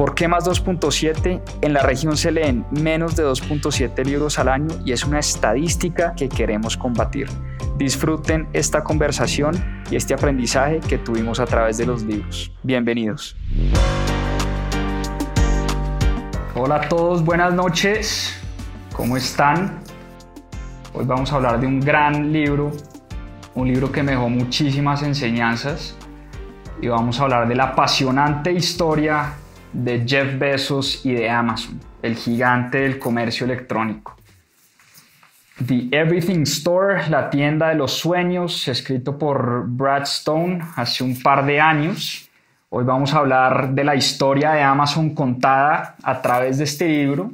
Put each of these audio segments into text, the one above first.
¿Por qué más 2.7? En la región se leen menos de 2.7 libros al año y es una estadística que queremos combatir. Disfruten esta conversación y este aprendizaje que tuvimos a través de los libros. Bienvenidos. Hola a todos, buenas noches. ¿Cómo están? Hoy vamos a hablar de un gran libro, un libro que me dejó muchísimas enseñanzas y vamos a hablar de la apasionante historia de Jeff Bezos y de Amazon, el gigante del comercio electrónico. The Everything Store, la tienda de los sueños, escrito por Brad Stone hace un par de años. Hoy vamos a hablar de la historia de Amazon contada a través de este libro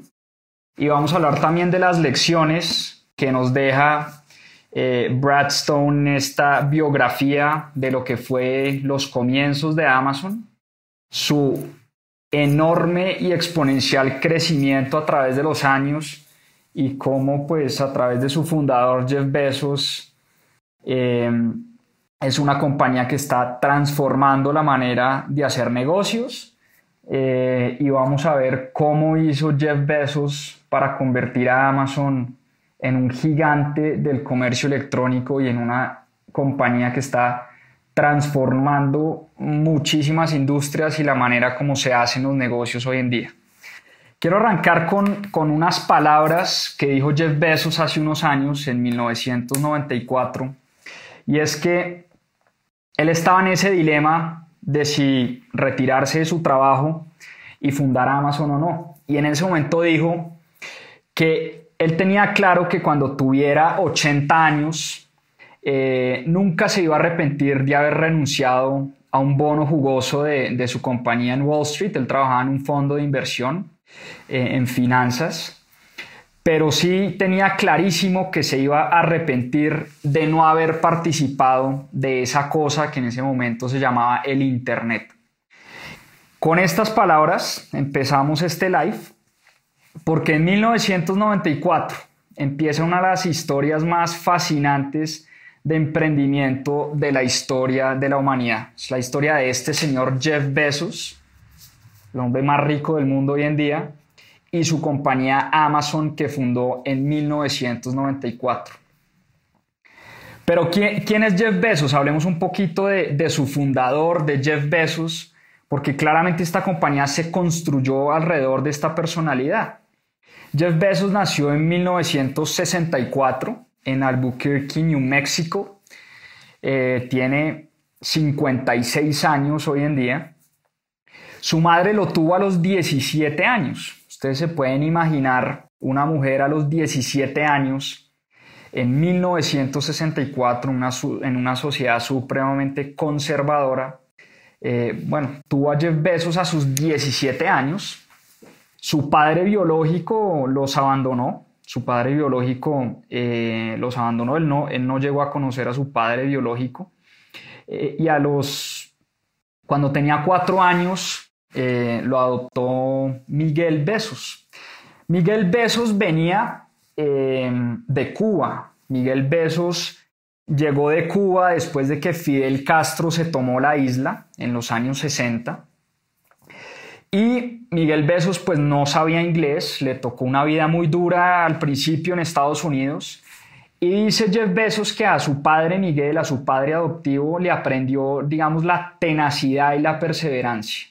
y vamos a hablar también de las lecciones que nos deja eh, Brad Stone esta biografía de lo que fue los comienzos de Amazon, su enorme y exponencial crecimiento a través de los años y cómo pues a través de su fundador Jeff Bezos eh, es una compañía que está transformando la manera de hacer negocios eh, y vamos a ver cómo hizo Jeff Bezos para convertir a Amazon en un gigante del comercio electrónico y en una compañía que está transformando muchísimas industrias y la manera como se hacen los negocios hoy en día. Quiero arrancar con, con unas palabras que dijo Jeff Bezos hace unos años, en 1994, y es que él estaba en ese dilema de si retirarse de su trabajo y fundar Amazon o no. Y en ese momento dijo que él tenía claro que cuando tuviera 80 años, eh, nunca se iba a arrepentir de haber renunciado a un bono jugoso de, de su compañía en Wall Street. Él trabajaba en un fondo de inversión eh, en finanzas, pero sí tenía clarísimo que se iba a arrepentir de no haber participado de esa cosa que en ese momento se llamaba el Internet. Con estas palabras empezamos este live porque en 1994 empieza una de las historias más fascinantes de emprendimiento de la historia de la humanidad. Es la historia de este señor Jeff Bezos, el hombre más rico del mundo hoy en día, y su compañía Amazon que fundó en 1994. Pero ¿quién, es Jeff Bezos? Hablemos un poquito de, de su fundador, de Jeff Bezos, porque claramente esta compañía se construyó alrededor de esta personalidad. Jeff Bezos nació en 1964 en Albuquerque, New Mexico. Eh, tiene 56 años hoy en día. Su madre lo tuvo a los 17 años. Ustedes se pueden imaginar una mujer a los 17 años en 1964 en una sociedad supremamente conservadora. Eh, bueno, tuvo a Jeff Bezos a sus 17 años. Su padre biológico los abandonó. Su padre biológico eh, los abandonó. Él no, él no llegó a conocer a su padre biológico. Eh, y a los, cuando tenía cuatro años, eh, lo adoptó Miguel Besos. Miguel Besos venía de Cuba. Miguel Besos llegó de Cuba después de que Fidel Castro se tomó la isla en los años 60. Y Miguel Besos pues no sabía inglés, le tocó una vida muy dura al principio en Estados Unidos. Y dice Jeff Bezos que a su padre Miguel, a su padre adoptivo, le aprendió, digamos, la tenacidad y la perseverancia.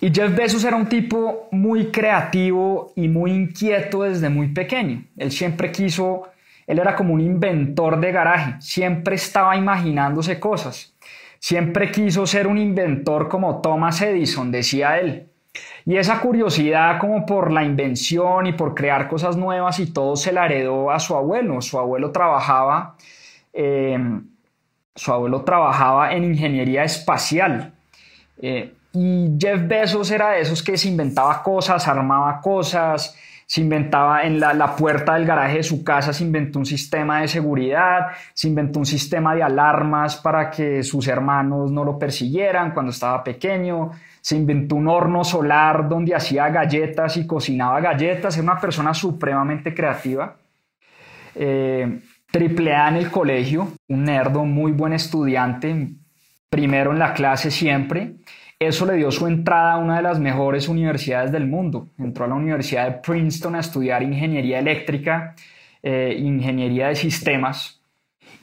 Y Jeff Bezos era un tipo muy creativo y muy inquieto desde muy pequeño. Él siempre quiso, él era como un inventor de garaje, siempre estaba imaginándose cosas. Siempre quiso ser un inventor como Thomas Edison, decía él. Y esa curiosidad como por la invención y por crear cosas nuevas y todo se la heredó a su abuelo. Su abuelo trabajaba, eh, su abuelo trabajaba en ingeniería espacial. Eh, y Jeff Bezos era de esos que se inventaba cosas, armaba cosas, se inventaba en la, puerta del garaje de su casa, se inventó un sistema de seguridad, se inventó un sistema de alarmas para que sus hermanos no lo persiguieran cuando estaba pequeño, se inventó un horno solar donde hacía galletas y cocinaba galletas, era una persona supremamente creativa. Eh, triple A en el colegio, un nerdo, muy buen estudiante, primero en la clase siempre. Eso le dio su entrada a una de las mejores universidades del mundo. Entró a la Universidad de Princeton a estudiar ingeniería eléctrica, eh, ingeniería de sistemas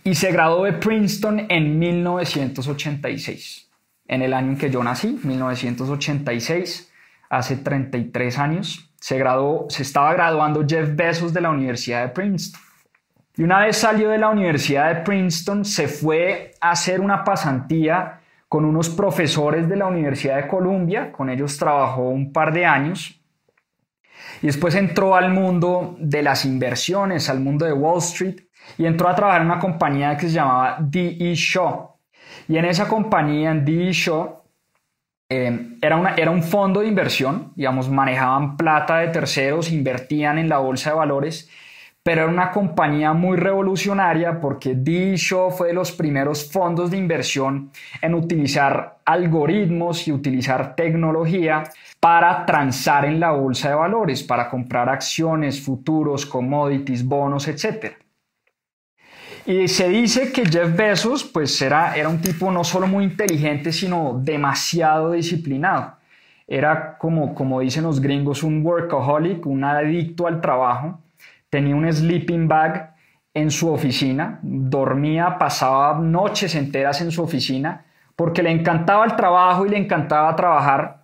y se graduó de Princeton en 1986 en el año en que yo nací, 1986, hace 33 años. Se, graduó, se estaba graduando Jeff Bezos de la Universidad de Princeton. Y una vez salió de la Universidad de Princeton, se fue a hacer una pasantía con unos profesores de la Universidad de Columbia. Con ellos trabajó un par de años. Y después entró al mundo de las inversiones, al mundo de Wall Street, y entró a trabajar en una compañía que se llamaba D.E. Shaw. Y en esa compañía, en D.E. Shaw, eh, era, una, era un fondo de inversión, digamos, manejaban plata de terceros, invertían en la bolsa de valores, pero era una compañía muy revolucionaria porque D.E. Shaw fue de los primeros fondos de inversión en utilizar algoritmos y utilizar tecnología para transar en la bolsa de valores, para comprar acciones, futuros, commodities, bonos, etc. Y se dice que Jeff Bezos pues era, era un tipo no solo muy inteligente, sino demasiado disciplinado. Era como, como dicen los gringos, un workaholic, un adicto al trabajo. Tenía un sleeping bag en su oficina, dormía, pasaba noches enteras en su oficina, porque le encantaba el trabajo y le encantaba trabajar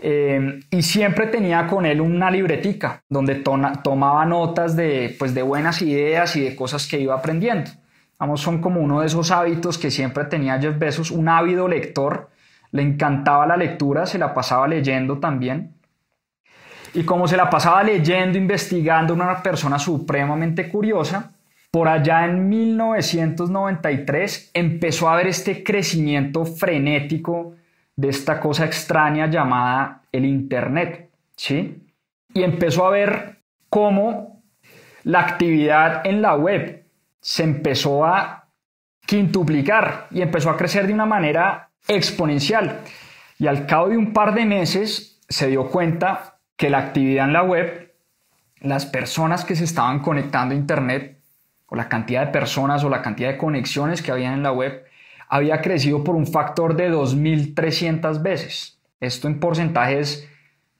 eh, y siempre tenía con él una libretica donde tomaba notas de, pues, de buenas ideas y de cosas que iba aprendiendo. Vamos, son como uno de esos hábitos que siempre tenía Jeff Bezos, un ávido lector. Le encantaba la lectura, se la pasaba leyendo también. Y como se la pasaba leyendo, investigando, una persona supremamente curiosa, por allá en 1993 empezó a ver este crecimiento frenético de esta cosa extraña llamada el Internet, ¿sí? Y empezó a ver cómo la actividad en la web se empezó a quintuplicar y empezó a crecer de una manera exponencial. Y al cabo de un par de meses se dio cuenta que la actividad en la web, las personas que se estaban conectando a Internet, o la cantidad de personas o la cantidad de conexiones que había en la web, había crecido por un factor de 2.300 veces. Esto en porcentaje es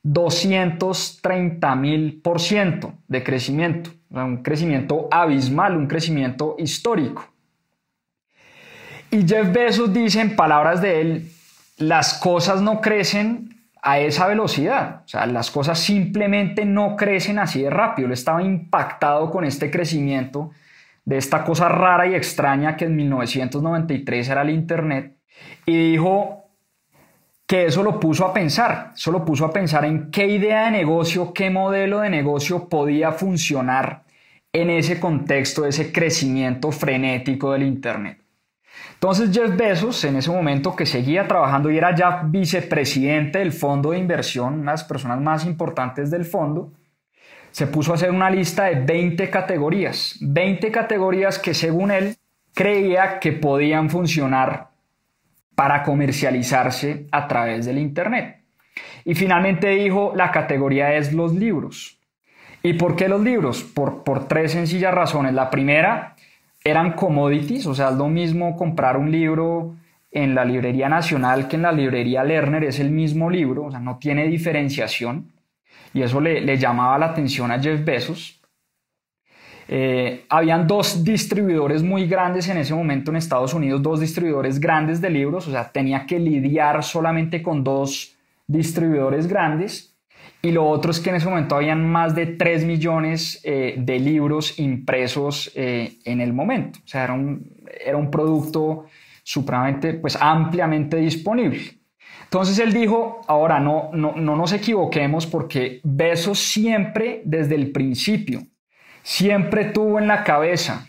230.000% de crecimiento, un crecimiento abismal, un crecimiento histórico. Y Jeff Bezos dice en palabras de él, las cosas no crecen a esa velocidad, o sea, las cosas simplemente no crecen así de rápido. Él estaba impactado con este crecimiento de esta cosa rara y extraña que en 1993 era el Internet y dijo que eso lo puso a pensar, eso lo puso a pensar en qué idea de negocio, qué modelo de negocio podía funcionar en ese contexto ese crecimiento frenético del Internet. Entonces Jeff Bezos, en ese momento que seguía trabajando y era ya vicepresidente del fondo de inversión, una de las personas más importantes del fondo, se puso a hacer una lista de 20 categorías, 20 categorías que según él creía que podían funcionar para comercializarse a través del Internet. Y finalmente dijo, la categoría es los libros. ¿Y por qué los libros? Por, por tres sencillas razones. La primera, eran commodities, o sea, es lo mismo comprar un libro en la librería nacional que en la librería Lerner, es el mismo libro, o sea, no tiene diferenciación y eso le, llamaba la atención a Jeff Bezos. Eh, habían dos distribuidores muy grandes en ese momento en Estados Unidos, dos distribuidores grandes de libros, o sea, tenía que lidiar solamente con dos distribuidores grandes. Y lo otro es que en ese momento habían más de 3 millones eh, de libros impresos eh, en el momento. O sea, era un, era un producto supremamente, pues ampliamente disponible. Entonces él dijo, ahora no, no, no nos equivoquemos porque Besos siempre desde el principio, siempre tuvo en la cabeza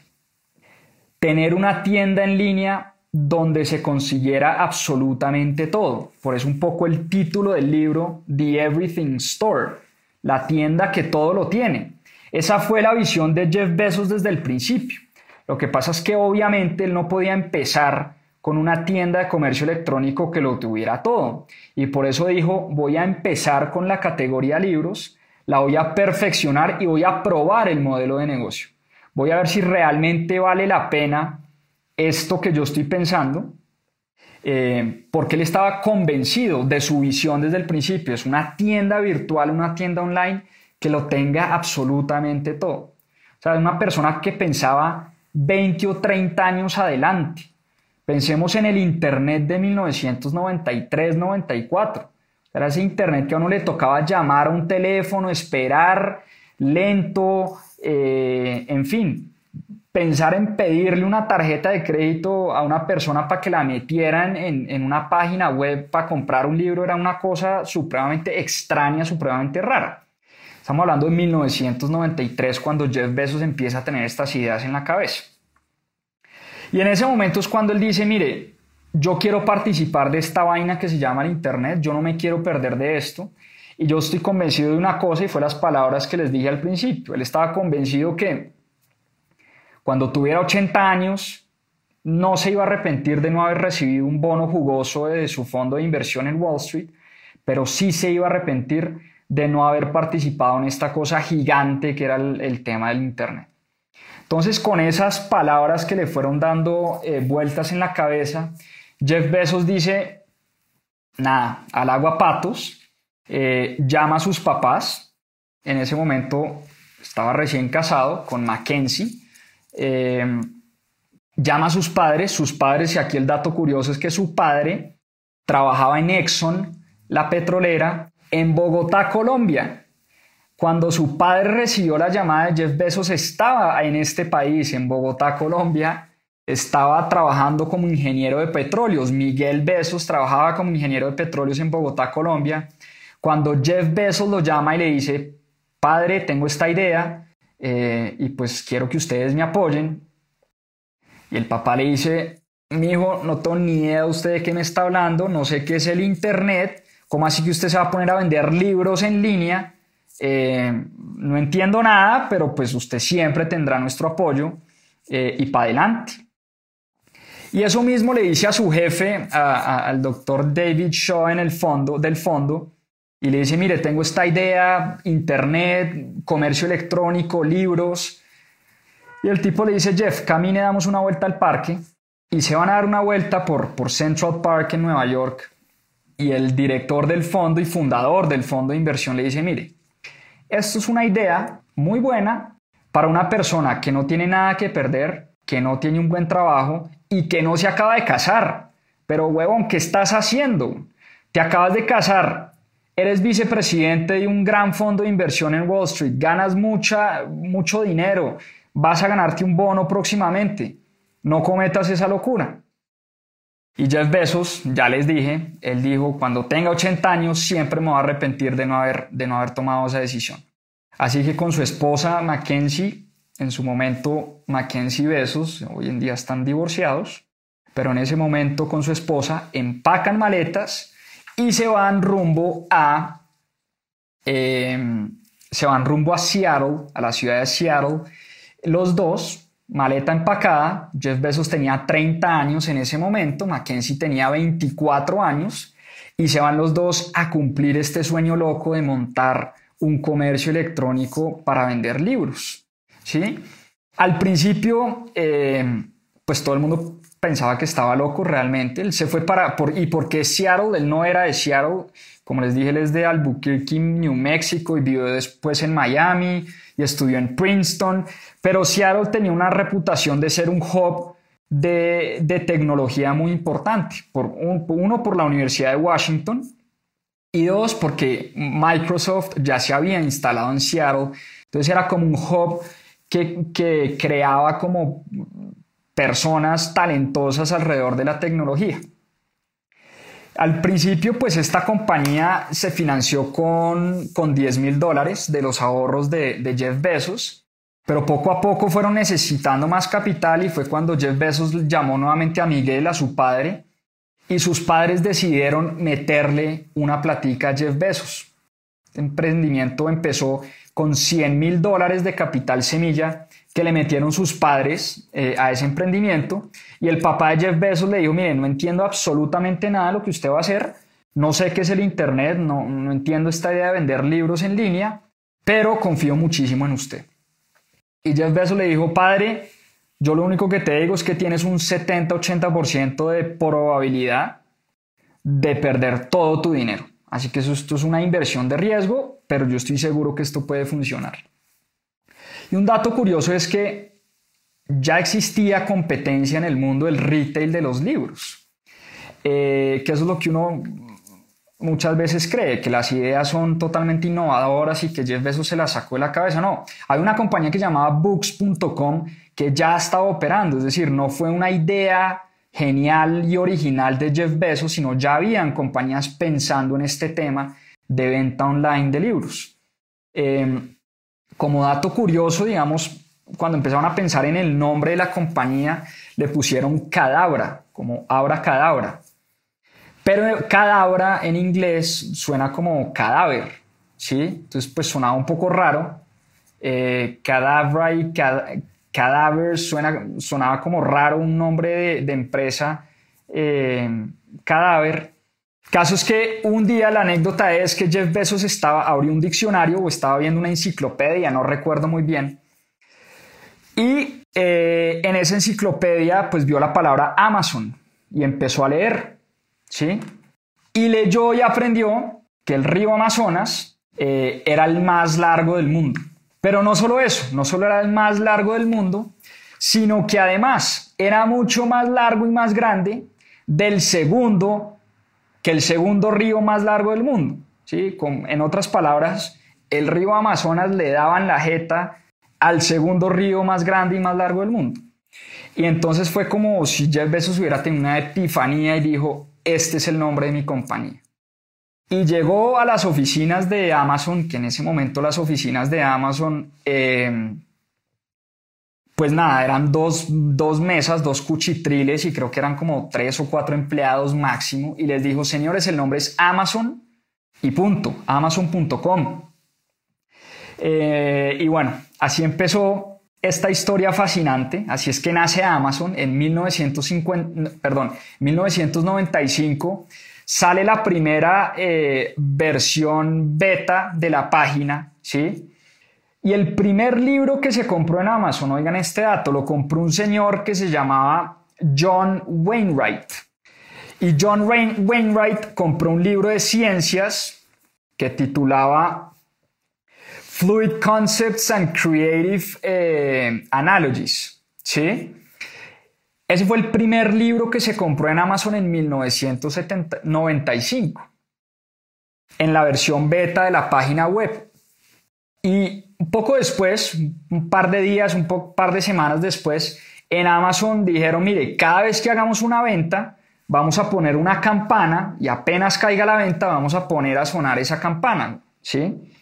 tener una tienda en línea donde se consiguiera absolutamente todo. Por eso un poco el título del libro, The Everything Store, la tienda que todo lo tiene. Esa fue la visión de Jeff Bezos desde el principio. Lo que pasa es que obviamente él no podía empezar con una tienda de comercio electrónico que lo tuviera todo. Y por eso dijo, voy a empezar con la categoría libros, la voy a perfeccionar y voy a probar el modelo de negocio. Voy a ver si realmente vale la pena esto que yo estoy pensando, eh, porque él estaba convencido de su visión desde el principio. Es una tienda virtual, una tienda online que lo tenga absolutamente todo. O sea, es una persona que pensaba 20 o 30 años adelante. Pensemos en el Internet de 1993-94. Era ese Internet que a uno le tocaba llamar a un teléfono, esperar, lento, eh, en fin. Pensar en pedirle una tarjeta de crédito a una persona para que la metieran en, en una página web para comprar un libro era una cosa supremamente extraña, supremamente rara. Estamos hablando de 1993 cuando Jeff Bezos empieza a tener estas ideas en la cabeza. Y en ese momento es cuando él dice, mire, yo quiero participar de esta vaina que se llama el Internet, yo no me quiero perder de esto. Y yo estoy convencido de una cosa y fue las palabras que les dije al principio. Él estaba convencido que cuando tuviera 80 años no se iba a arrepentir de no haber recibido un bono jugoso de su fondo de inversión en Wall Street, pero sí se iba a arrepentir de no haber participado en esta cosa gigante que era el, tema del Internet. Entonces, con esas palabras que le fueron dando eh, vueltas en la cabeza, Jeff Bezos dice, nada, al agua patos, eh, llama a sus papás, en ese momento estaba recién casado con Mackenzie, eh, llama a sus padres, sus padres, y aquí el dato curioso es que su padre trabajaba en Exxon, la petrolera, en Bogotá, Colombia. Cuando su padre recibió la llamada de Jeff Bezos, estaba en este país, en Bogotá, Colombia, estaba trabajando como ingeniero de petróleos. Miguel Bezos trabajaba como ingeniero de petróleos en Bogotá, Colombia. Cuando Jeff Bezos lo llama y le dice, padre, tengo esta idea eh, y pues quiero que ustedes me apoyen. Y el papá le dice, mi hijo, no tengo ni idea de usted de qué me está hablando, no sé qué es el Internet, ¿cómo así que usted se va a poner a vender libros en línea? Eh, no entiendo nada, pero pues usted siempre tendrá nuestro apoyo eh, y para adelante. Y eso mismo le dice a su jefe, al doctor David Shaw en el fondo, del fondo, y le dice, mire, tengo esta idea, internet, comercio electrónico, libros. Y el tipo le dice, Jeff, camine, damos una vuelta al parque. Y se van a dar una vuelta por, por Central Park en Nueva York. Y el director del fondo y fundador del fondo de inversión le dice, mire, esto es una idea muy buena para una persona que no tiene nada que perder, que no tiene un buen trabajo y que no se acaba de casar. Pero huevón, ¿qué estás haciendo? Te acabas de casar, eres vicepresidente de un gran fondo de inversión en Wall Street, ganas mucha, mucho dinero, vas a ganarte un bono próximamente. No cometas esa locura. Y Jeff Bezos, ya les dije, él dijo, cuando tenga 80 años siempre me voy a arrepentir de no haber, de no haber tomado esa decisión. Así que con su esposa Mackenzie, en su momento Mackenzie Bezos, hoy en día están divorciados, pero en ese momento con su esposa empacan maletas y se van rumbo a, em, se van rumbo a Seattle, a la ciudad de Seattle, los dos, maleta empacada, Jeff Bezos tenía 30 años en ese momento, Mackenzie tenía 24 años y se van los dos a cumplir este sueño loco de montar un comercio electrónico para vender libros. ¿sí? Al principio, eh, pues todo el mundo pensaba que estaba loco realmente. Él se fue para... Por, ¿Y por qué Seattle? Él no era de Seattle. Como les dije, él es de Albuquerque, New Mexico y vivió después en Miami y estudió en Princeton. Pero Seattle tenía una reputación de ser un hub de, tecnología muy importante. Por uno, por la Universidad de Washington y dos, porque Microsoft ya se había instalado en Seattle. Entonces era como un hub que, que creaba como personas talentosas alrededor de la tecnología. Al principio, pues esta compañía se financió con, con 10 mil dólares de los ahorros de, Jeff Bezos pero poco a poco fueron necesitando más capital y fue cuando Jeff Bezos llamó nuevamente a Miguel, a su padre, y sus padres decidieron meterle una platica a Jeff Bezos. Este emprendimiento empezó con 100 mil dólares de capital semilla que le metieron sus padres eh, a ese emprendimiento y el papá de Jeff Bezos le dijo, mire, no entiendo absolutamente nada de lo que usted va a hacer, no sé qué es el Internet, no, no entiendo esta idea de vender libros en línea, pero confío muchísimo en usted. Y Jeff Bezos le dijo, padre, yo lo único que te digo es que tienes un 70-80% de probabilidad de perder todo tu dinero. Así que esto es una inversión de riesgo, pero yo estoy seguro que esto puede funcionar. Y un dato curioso es que ya existía competencia en el mundo del retail de los libros, eh, que eso es lo que uno muchas veces cree, que las ideas son totalmente innovadoras y que Jeff Bezos se las sacó de la cabeza. No, hay una compañía que llamaba Books.com que ya estaba operando, es decir, no fue una idea genial y original de Jeff Bezos, sino ya habían compañías pensando en este tema de venta online de libros. Em, como dato curioso, digamos, cuando empezaron a pensar en el nombre de la compañía, le pusieron cadabra, como abra cadabra. Pero cadabra en inglés suena como cadáver, ¿sí? Entonces, pues sonaba un poco raro. Eh, cadabra y cadáver suena, sonaba como raro un nombre de, empresa. Eh, cadáver. Caso es que un día la anécdota es que Jeff Bezos estaba, abrió un diccionario o estaba viendo una enciclopedia, no recuerdo muy bien. Y eh, en esa enciclopedia pues vio la palabra Amazon y empezó a leer, ¿sí? Y leyó y aprendió que el río Amazonas eh, era el más largo del mundo. Pero no solo eso, no solo era el más largo del mundo, sino que además era mucho más largo y más grande del segundo que el segundo río más largo del mundo. ¿sí? en otras palabras, el río Amazonas le daban la jeta al segundo río más grande y más largo del mundo. Y entonces fue como si Jeff Bezos hubiera tenido una epifanía y dijo, este es el nombre de mi compañía. Y llegó a las oficinas de Amazon, que en ese momento las oficinas de Amazon eh, pues nada, eran dos, mesas, dos cuchitriles y creo que eran como tres o cuatro empleados máximo. Y les dijo, señores, el nombre es Amazon y punto, amazon.com. Eh, y bueno, así empezó esta historia fascinante. Así es que nace Amazon en 1950, perdón, 1995. Sale la primera eh, versión beta de la página, ¿sí? Y el primer libro que se compró en Amazon, oigan este dato, lo compró un señor que se llamaba John Wainwright. Y John Wainwright compró un libro de ciencias que titulaba Fluid Concepts and Creative eh, Analogies. ¿Sí? Ese fue el primer libro que se compró en Amazon en 1995, en la versión beta de la página web. Y poco después, un par de días, un par de semanas después, en Amazon dijeron, mire, cada vez que hagamos una venta, vamos a poner una campana y apenas caiga la venta, vamos a poner a sonar esa campana, ¿sí?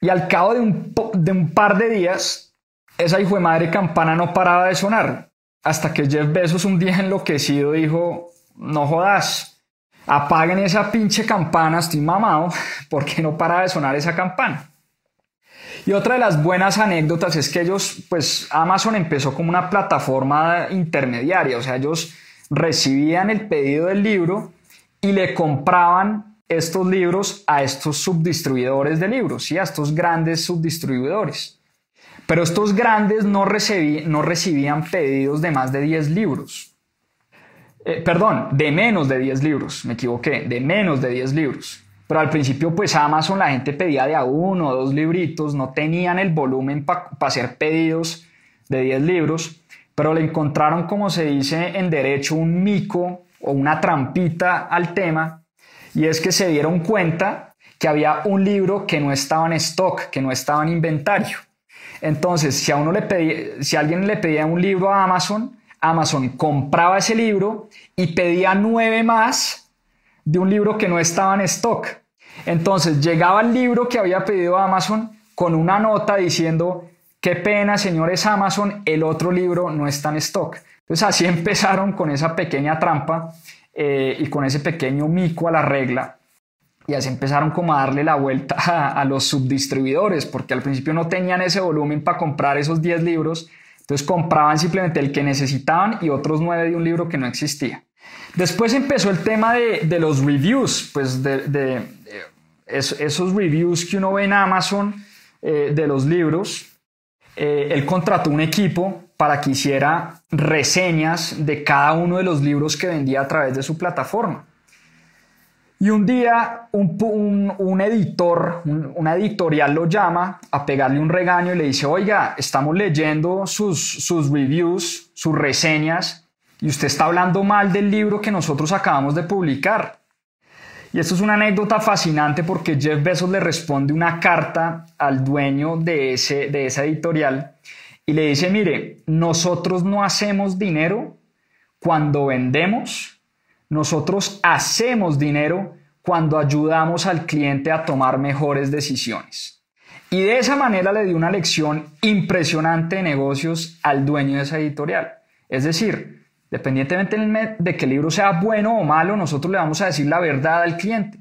Y al cabo de un, de un par de días, esa hijo de madre campana no paraba de sonar, hasta que Jeff Bezos un día enloquecido dijo, no jodas, apaguen esa pinche campana, estoy mamado, porque no para de sonar esa campana. Y otra de las buenas anécdotas es que ellos, pues Amazon empezó como una plataforma intermediaria, o sea, ellos recibían el pedido del libro y le compraban estos libros a estos subdistribuidores de libros, ¿sí? a estos grandes subdistribuidores. Pero estos grandes no, no recibían pedidos de más de 10 libros. Eh, perdón, de menos de 10 libros, me equivoqué, de menos de 10 libros. Pero al principio, pues Amazon la gente pedía de a uno o dos libritos, no tenían el volumen para hacer pedidos de 10 libros, pero le encontraron, como se dice en derecho, un mico o una trampita al tema, y es que se dieron cuenta que había un libro que no estaba en stock, que no estaba en inventario. Entonces, si a uno le pedía, si alguien le pedía un libro a Amazon, Amazon compraba ese libro y pedía nueve más de un libro que no estaba en stock. Entonces llegaba el libro que había pedido Amazon con una nota diciendo, qué pena señores Amazon, el otro libro no está en stock. Entonces así empezaron con esa pequeña trampa eh, y con ese pequeño mico a la regla. y así empezaron como a darle la vuelta a, los subdistribuidores, porque al principio no tenían ese volumen para comprar esos 10 libros, entonces compraban simplemente el que necesitaban y otros 9 de un libro que no existía. Después empezó el tema de, los reviews, pues de, esos reviews que uno ve en Amazon eh, de los libros. Eh, él contrató un equipo para que hiciera reseñas de cada uno de los libros que vendía a través de su plataforma. Y un día un, editor, una editorial lo llama a pegarle un regaño y le dice, oiga, estamos leyendo sus, sus reviews, sus reseñas, y usted está hablando mal del libro que nosotros acabamos de publicar. Y esto es una anécdota fascinante porque Jeff Bezos le responde una carta al dueño de, ese, de esa editorial y le dice, mire, nosotros no hacemos dinero cuando vendemos, nosotros hacemos dinero cuando ayudamos al cliente a tomar mejores decisiones. Y de esa manera le dio una lección impresionante de negocios al dueño de esa editorial. Es decir, dependientemente de que el libro sea bueno o malo, nosotros le vamos a decir la verdad al cliente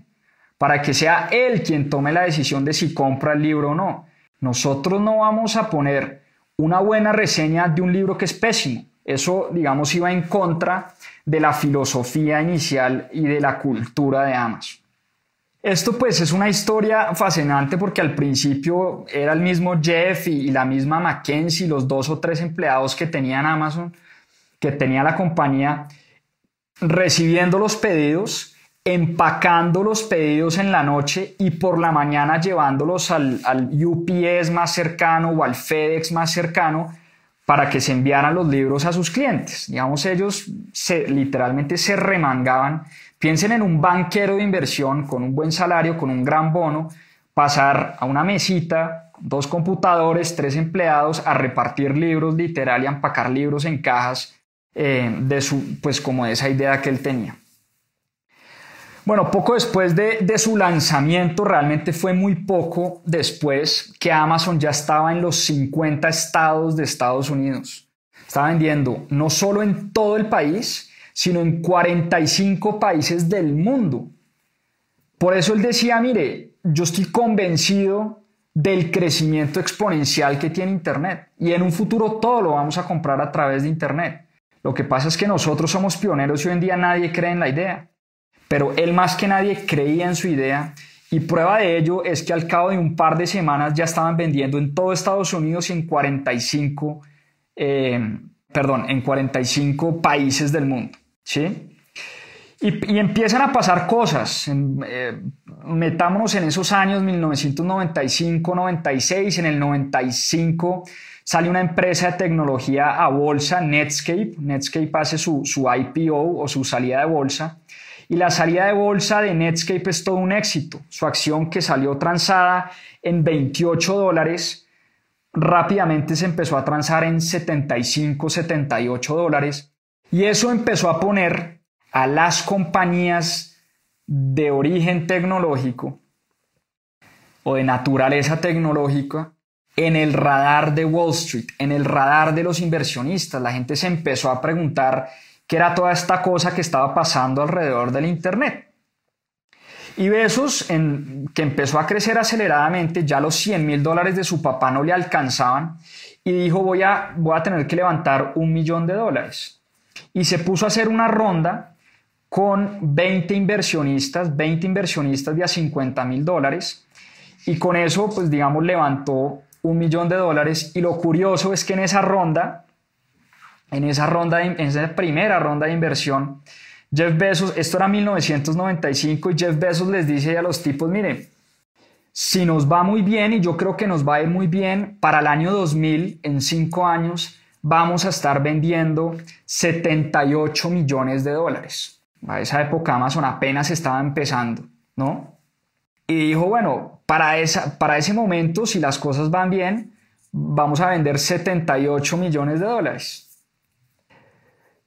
para que sea él quien tome la decisión de si compra el libro o no. Nosotros no vamos a poner una buena reseña de un libro que es pésimo. Eso, digamos, iba en contra de la filosofía inicial y de la cultura de Amazon. Esto pues es una historia fascinante porque al principio era el mismo Jeff y, la misma Mackenzie, los dos o tres empleados que tenían Amazon, que tenía la compañía, recibiendo los pedidos, empacando los pedidos en la noche y por la mañana llevándolos al, al UPS más cercano o al FedEx más cercano para que se enviaran los libros a sus clientes. Digamos, ellos literalmente se remangaban. Piensen en un banquero de inversión con un buen salario, con un gran bono, pasar a una mesita, dos computadores, tres empleados, a repartir libros literal y a empacar libros en cajas eh, de su, pues como de esa idea que él tenía. Bueno, poco después de, su lanzamiento, realmente fue muy poco después que Amazon ya estaba en los 50 estados de Estados Unidos. Estaba vendiendo no solo en todo el país, sino en 45 países del mundo. Por eso él decía, mire, yo estoy convencido del crecimiento exponencial que tiene Internet y en un futuro todo lo vamos a comprar a través de Internet. Lo que pasa es que nosotros somos pioneros y hoy en día nadie cree en la idea pero él más que nadie creía en su idea y prueba de ello es que al cabo de un par de semanas ya estaban vendiendo en todo Estados Unidos y en 45, eh, perdón, en 45 países del mundo. ¿sí? Y, empiezan a pasar cosas. Eh, metámonos en esos años, 1995-96, en el 95 sale una empresa de tecnología a bolsa, Netscape. Netscape hace su, su IPO o su salida de bolsa y la salida de bolsa de Netscape es todo un éxito. Su acción que salió transada en 28 dólares, rápidamente se empezó a transar en 75, 78 dólares y eso empezó a poner a las compañías de origen tecnológico o de naturaleza tecnológica en el radar de Wall Street, en el radar de los inversionistas. La gente se empezó a preguntar que era toda esta cosa que estaba pasando alrededor del Internet. Y Besos, en, que empezó a crecer aceleradamente, ya los 100 mil dólares de su papá no le alcanzaban y dijo voy a, voy a tener que levantar un millón de dólares. Y se puso a hacer una ronda con 20 inversionistas, 20 inversionistas de a 50 mil dólares. Y con eso, pues digamos, levantó un millón de dólares. Y lo curioso es que en esa ronda en esa ronda, en esa primera ronda de inversión, Jeff Bezos, esto era 1995 y Jeff Bezos les dice a los tipos, miren, si nos va muy bien y yo creo que nos va a ir muy bien, para el año 2000, en cinco años, vamos a estar vendiendo 78 millones de dólares. A esa época Amazon apenas estaba empezando, ¿no? Y dijo, bueno, para, esa, para ese momento, si las cosas van bien, vamos a vender 78 millones de dólares.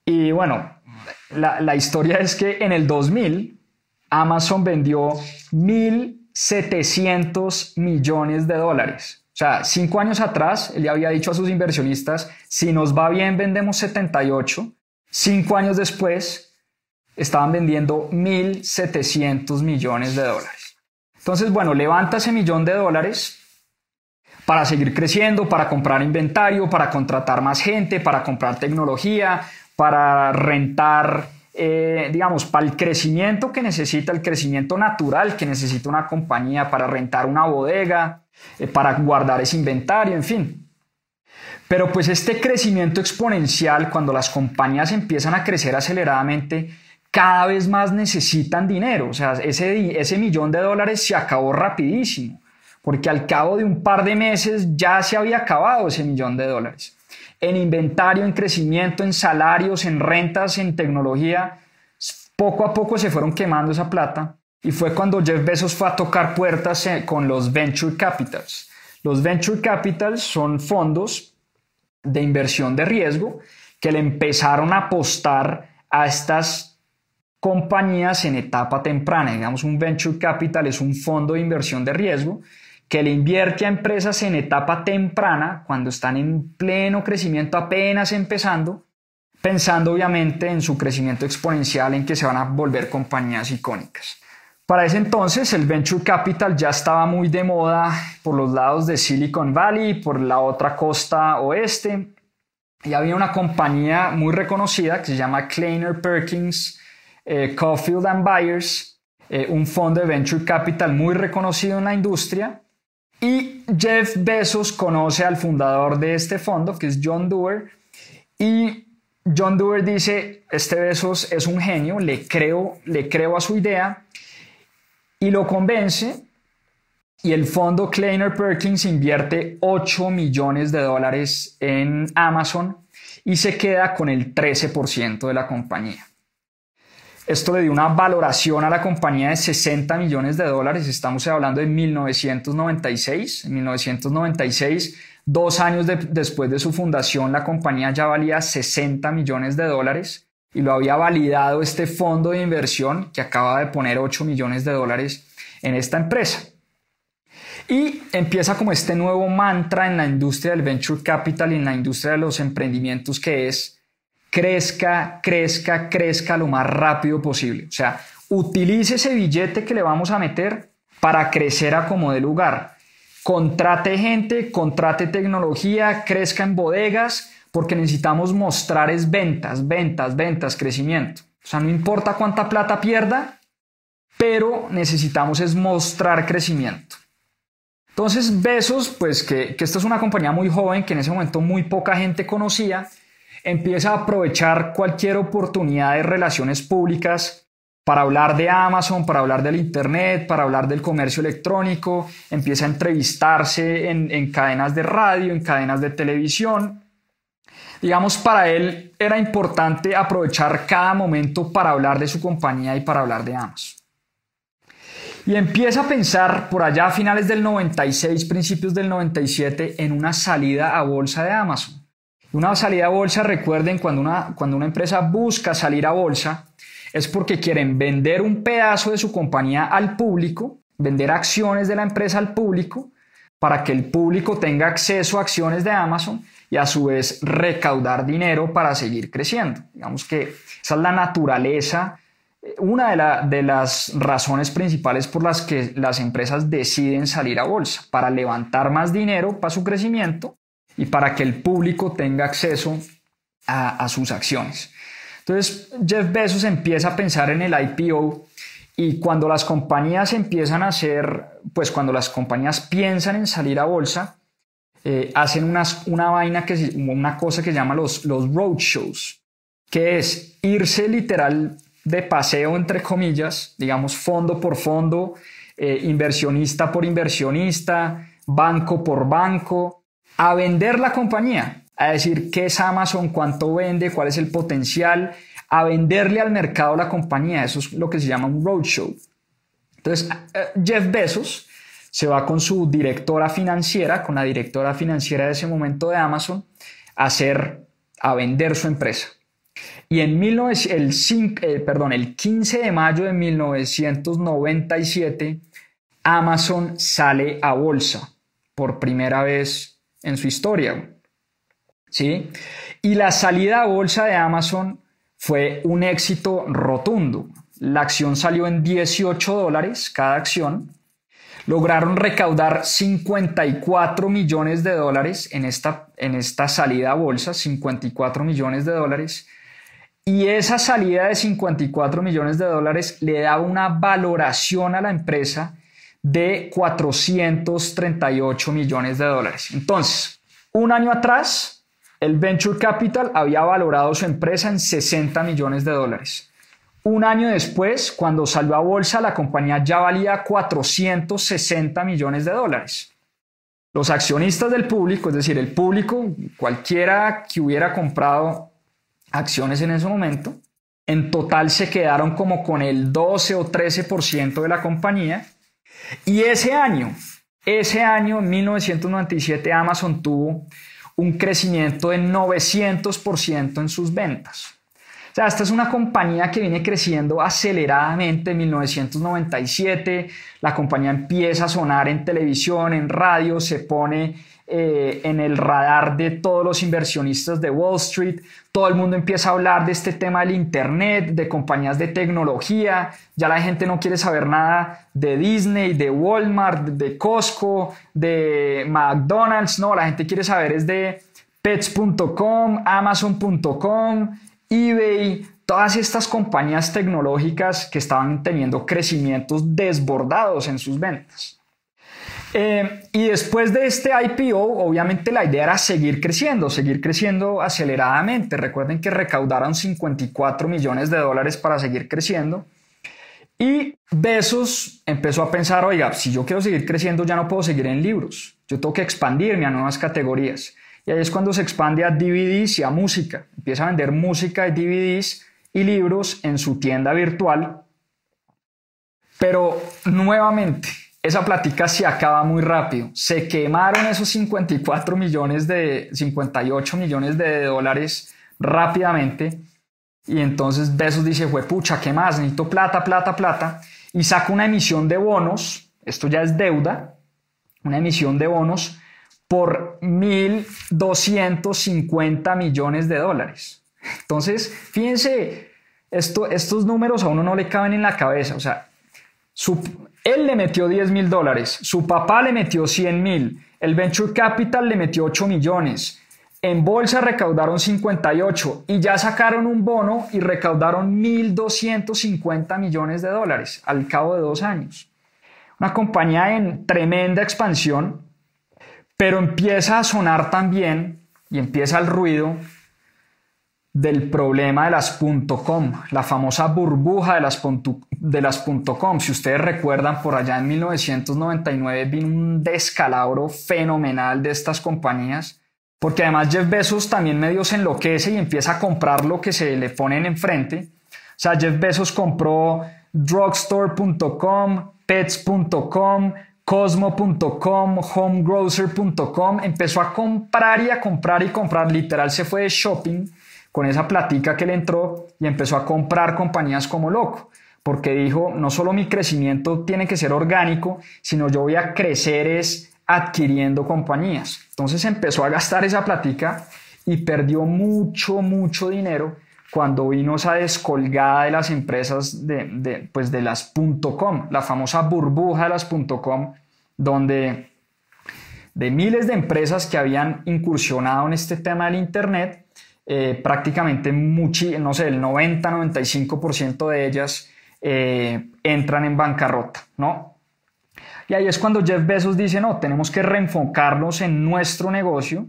Y bueno, la, historia es que en el 2000 Amazon vendió 1.700 millones de dólares. O sea, cinco años atrás, él había dicho a sus inversionistas, si nos va bien, vendemos 78. Cinco años después, estaban vendiendo 1.700 millones de dólares. Entonces, bueno, levanta ese millón de dólares para seguir creciendo, para comprar inventario, para contratar más gente, para comprar tecnología, para rentar, eh, digamos, para el crecimiento que necesita, el crecimiento natural que necesita una compañía, para rentar una bodega, eh, para guardar ese inventario, en fin. Pero pues este crecimiento exponencial, cuando las compañías empiezan a crecer aceleradamente, cada vez más necesitan dinero. O sea, ese, ese millón de dólares se acabó rapidísimo, porque al cabo de un par de meses ya se había acabado ese millón de dólares. En inventario, en crecimiento, en salarios, en rentas, en tecnología, poco a poco se fueron quemando esa plata y fue cuando Jeff Bezos fue a tocar puertas eh, con los Venture Capitals. Los Venture Capitals son fondos de inversión de riesgo que le empezaron a apostar a estas compañías en etapa temprana. Digamos, un Venture Capital es un fondo de inversión de riesgo que le invierte a empresas en etapa temprana, cuando están en pleno crecimiento, apenas empezando, pensando obviamente en su crecimiento exponencial, en que se van a volver compañías icónicas. Para ese entonces el venture capital ya estaba muy de moda por los lados de Silicon Valley, por la otra costa oeste. Y había una compañía muy reconocida que se llama Kleiner Perkins eh, Caulfield and Byers, eh, un fondo de venture capital muy reconocido en la industria. Y Jeff Bezos conoce al fundador de este fondo, que es John Doerr, y John Doerr dice, este Bezos es un genio, le creo, le creo a su idea y lo convence y el fondo Kleiner Perkins invierte 8 millones de dólares en Amazon y se queda con el 13% de la compañía. Esto le dio una valoración a la compañía de 60 millones de dólares. Estamos hablando de 1996. En 1996, dos años después de su fundación, la compañía ya valía 60 millones de dólares y lo había validado este fondo de inversión que acaba de poner 8 millones de dólares en esta empresa. Y empieza como este nuevo mantra en la industria del venture capital y en la industria de los emprendimientos que es crezca, crezca, crezca lo más rápido posible. O sea, utilice ese billete que le vamos a meter para crecer a como de lugar. Contrate gente, contrate tecnología, crezca en bodegas, porque necesitamos mostrar es ventas, ventas, ventas, crecimiento. O sea, no importa cuánta plata pierda, pero necesitamos es mostrar crecimiento. Entonces, Besos, pues que, que esta es una compañía muy joven que en ese momento muy poca gente conocía, empieza a aprovechar cualquier oportunidad de relaciones públicas para hablar de Amazon, para hablar del Internet, para hablar del comercio electrónico, empieza a entrevistarse en, en cadenas de radio, en cadenas de televisión Digamos, para él era importante aprovechar cada momento para hablar de su compañía y para hablar de Amazon. Y empieza a pensar por allá a finales del 96, principios del 97, en una salida a bolsa de Amazon. Una salida a bolsa, recuerden, cuando una, cuando una empresa busca salir a bolsa, es porque quieren vender un pedazo de su compañía al público, vender acciones de la empresa al público, para que el público tenga acceso a acciones de Amazon y a su vez recaudar dinero para seguir creciendo. Digamos que esa es la naturaleza, eh, una de, las razones principales por las que las empresas deciden salir a bolsa, para levantar más dinero para su crecimiento y para que el público tenga acceso a, sus acciones. Entonces Jeff Bezos empieza a pensar en el IPO y cuando las compañías empiezan a hacer, pues cuando las compañías piensan en salir a bolsa, eh, hacen una vaina que una cosa que llama los, los roadshows, que es irse literal de paseo, entre comillas, digamos, fondo por fondo, eh, inversionista por inversionista, banco por banco, a vender la compañía, a decir qué es Amazon, cuánto vende, cuál es el potencial, a venderle al mercado la compañía. Eso es lo que se llama un roadshow. Entonces, eh, Jeff Bezos se va con su directora financiera, con la directora financiera de ese momento de Amazon, a hacer, a vender su empresa. Y en el, eh, perdón, el 15 de mayo de 1997, Amazon sale a bolsa por primera vez en su historia. ¿Sí? Y la salida a bolsa de Amazon fue un éxito rotundo. La acción salió en 18 dólares cada acción lograron recaudar 54 millones de dólares en esta, en esta salida a bolsa, 54 millones de dólares. Y esa salida de 54 millones de dólares le daba una valoración a la empresa de 438 millones de dólares. Entonces, un año atrás, el Venture Capital había valorado su empresa en 60 millones de dólares. Un año después, cuando salió a bolsa, la compañía ya valía 460 millones de dólares. Los accionistas del público, es decir, el público, cualquiera que hubiera comprado acciones en ese momento, en total se quedaron como con el 12 o 13% de la compañía. Y ese año, ese año, en 1997, Amazon tuvo un crecimiento de 900% en sus ventas. O sea, esta es una compañía que viene creciendo aceleradamente en 1997. La compañía empieza a sonar en televisión, en radio, se pone eh, en el radar de todos los inversionistas de Wall Street. Todo el mundo empieza a hablar de este tema del Internet, de compañías de tecnología. Ya la gente no quiere saber nada de Disney, de Walmart, de Costco, de McDonald's. No, la gente quiere saber es de pets.com, amazon.com eBay, todas estas compañías tecnológicas que estaban teniendo crecimientos desbordados en sus ventas. Eh, y después de este IPO, obviamente la idea era seguir creciendo, seguir creciendo aceleradamente. Recuerden que recaudaron 54 millones de dólares para seguir creciendo. Y Besos empezó a pensar, oiga, si yo quiero seguir creciendo ya no puedo seguir en libros, yo tengo que expandirme a nuevas categorías. Y ahí es cuando se expande a DVDs y a música. Empieza a vender música de DVDs y libros en su tienda virtual. Pero nuevamente, esa plática se acaba muy rápido. Se quemaron esos 54 millones de 58 millones de dólares rápidamente. Y entonces Besos dice, fue pucha, ¿qué más? Necesito plata, plata, plata. Y saca una emisión de bonos. Esto ya es deuda. Una emisión de bonos por 1.250 millones de dólares. Entonces, fíjense, esto, estos números a uno no le caben en la cabeza. O sea, él le metió 10 mil dólares, su papá le metió 100 mil, el Venture Capital le metió 8 millones, en bolsa recaudaron 58 y ya sacaron un bono y recaudaron 1.250 millones de dólares al cabo de dos años. Una compañía en tremenda expansión pero empieza a sonar también y empieza el ruido del problema de las .com, la famosa burbuja de las, de las .com. Si ustedes recuerdan, por allá en 1999 vino un descalabro fenomenal de estas compañías, porque además Jeff Bezos también medio se enloquece y empieza a comprar lo que se le ponen enfrente. O sea, Jeff Bezos compró drugstore.com, pets.com, Cosmo.com, homegrocer.com, empezó a comprar y a comprar y comprar, literal se fue de shopping con esa platica que le entró y empezó a comprar compañías como loco, porque dijo, no solo mi crecimiento tiene que ser orgánico, sino yo voy a crecer es adquiriendo compañías. Entonces empezó a gastar esa platica y perdió mucho, mucho dinero cuando vino esa descolgada de las empresas de, pues de las .com, la famosa burbuja de las .com, donde de miles de empresas que habían incursionado en este tema del Internet, eh, prácticamente muchi, no sé, el 90-95% de ellas eh, entran en bancarrota, ¿no? Y ahí es cuando Jeff Bezos dice, no, tenemos que reenfocarnos en nuestro negocio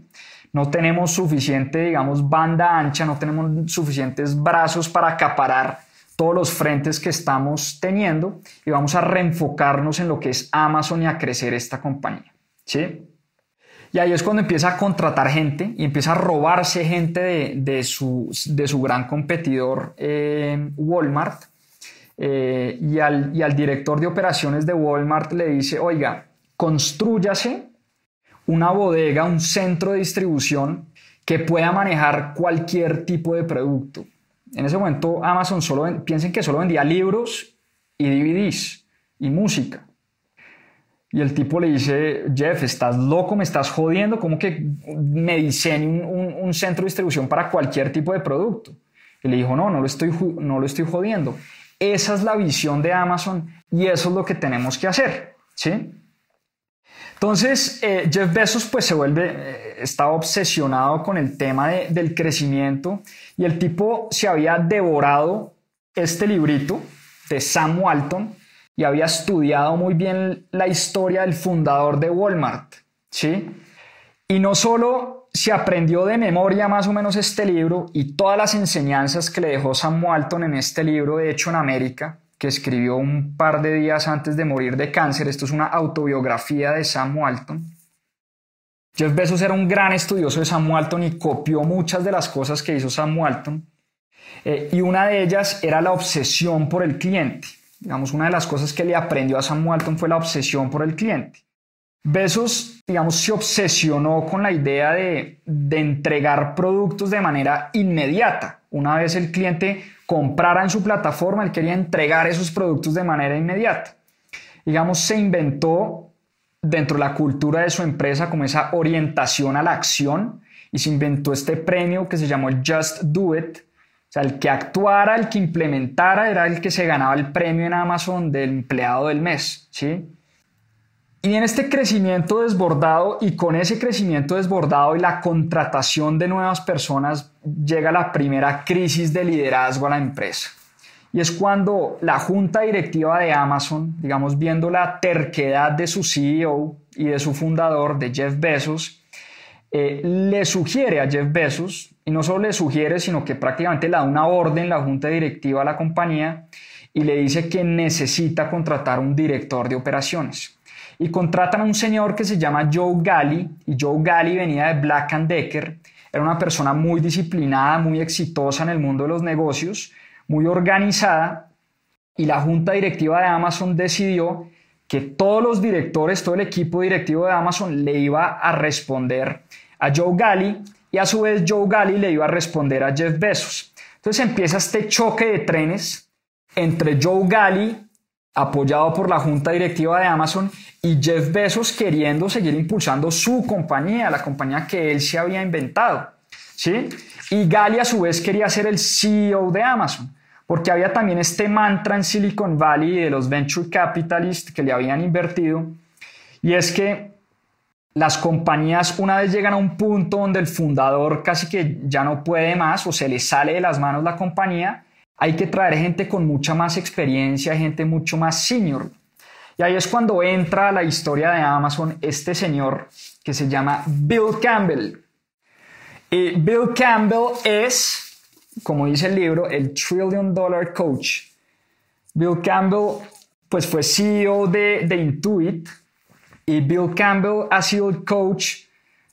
no tenemos suficiente, digamos, banda ancha, no tenemos suficientes brazos para acaparar todos los frentes que estamos teniendo y vamos a reenfocarnos en lo que es Amazon y a crecer esta compañía. ¿Sí? Y ahí es cuando empieza a contratar gente y empieza a robarse gente de, su, de su, gran competidor eh, Walmart. Eh, y, al, y al director de operaciones de Walmart le dice, oiga, construyase una bodega, un centro de distribución que pueda manejar cualquier tipo de producto. En ese momento Amazon solo, piensen que solo vendía libros y DVDs y música. Y el tipo le dice, Jeff, estás loco, me estás jodiendo, ¿cómo que me diseño un, centro de distribución para cualquier tipo de producto? Y le dijo, no, no lo, estoy, no lo estoy jodiendo. Esa es la visión de Amazon y eso es lo que tenemos que hacer. ¿sí? Entonces, eh, Jeff Bezos pues se vuelve, eh, estaba obsesionado con el tema del crecimiento y el tipo se había devorado este librito de Sam Walton y había estudiado muy bien la historia del fundador de Walmart, ¿sí? Y no solo se aprendió de memoria más o menos este libro y todas las enseñanzas que le dejó Sam Walton en este libro, de hecho en América, que escribió un par de días antes de morir de cáncer. Esto es una autobiografía de Sam Walton. Jeff Bezos era un gran estudioso de Sam Walton y copió muchas de las cosas que hizo Sam Walton. Eh, y una de ellas era la obsesión por el cliente. Digamos, una de las cosas que le aprendió a Sam Walton fue la obsesión por el cliente. Bezos, digamos, se obsesionó con la idea de, entregar productos de manera inmediata. Una vez el cliente comprara en su plataforma, él quería entregar esos productos de manera inmediata. Digamos, se inventó dentro de la cultura de su empresa como esa orientación a la acción y se inventó este premio que se llamó Just Do It. El que actuara, el que implementara era el que se ganaba el premio en Amazon del empleado del mes, ¿sí? Y en este crecimiento desbordado y con ese crecimiento desbordado y la contratación de nuevas personas llega la primera crisis de liderazgo a la empresa. Y es cuando la junta directiva de Amazon, digamos, viendo la terquedad de su CEO y de su fundador, de Jeff Bezos, eh, le sugiere a Jeff Bezos, y no solo le sugiere, sino que prácticamente le da una orden la junta directiva a la compañía y le dice que necesita contratar un director de operaciones. Y contratan a un señor que se llama Joe Galley y Joe Galley venía de Black and Decker, era una persona muy disciplinada, muy exitosa en el mundo de los negocios, muy organizada y la junta directiva de Amazon decidió que todos los directores, todo el equipo directivo de Amazon le iba a responder a Joe Galley y a su vez Joe Galley le iba a responder a Jeff Bezos. Entonces empieza este choque de trenes entre Joe Galley apoyado por la junta directiva de Amazon y Jeff Bezos queriendo seguir impulsando su compañía, la compañía que él se había inventado. ¿sí? Y Gali a su vez quería ser el CEO de Amazon, porque había también este mantra en Silicon Valley de los venture capitalists que le habían invertido, y es que las compañías una vez llegan a un punto donde el fundador casi que ya no puede más o se le sale de las manos la compañía, hay que traer gente con mucha más experiencia, gente mucho más senior. Y ahí es cuando entra la historia de Amazon este señor que se llama Bill Campbell. Y Bill Campbell es, como dice el libro, el Trillion Dollar Coach. Bill Campbell pues fue CEO de, de Intuit y Bill Campbell ha sido el coach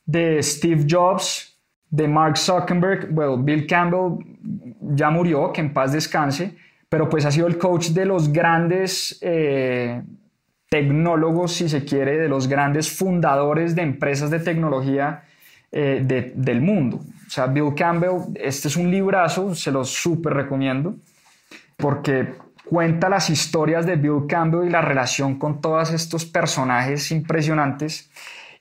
de Steve Jobs, de Mark Zuckerberg. Bueno, Bill Campbell ya murió, que en paz descanse, pero pues ha sido el coach de los grandes eh, tecnólogos, si se quiere, de los grandes fundadores de empresas de tecnología eh, del mundo. O sea, Bill Campbell, este es un librazo, se lo súper recomiendo, porque cuenta las historias de Bill Campbell y la relación con todos estos personajes impresionantes.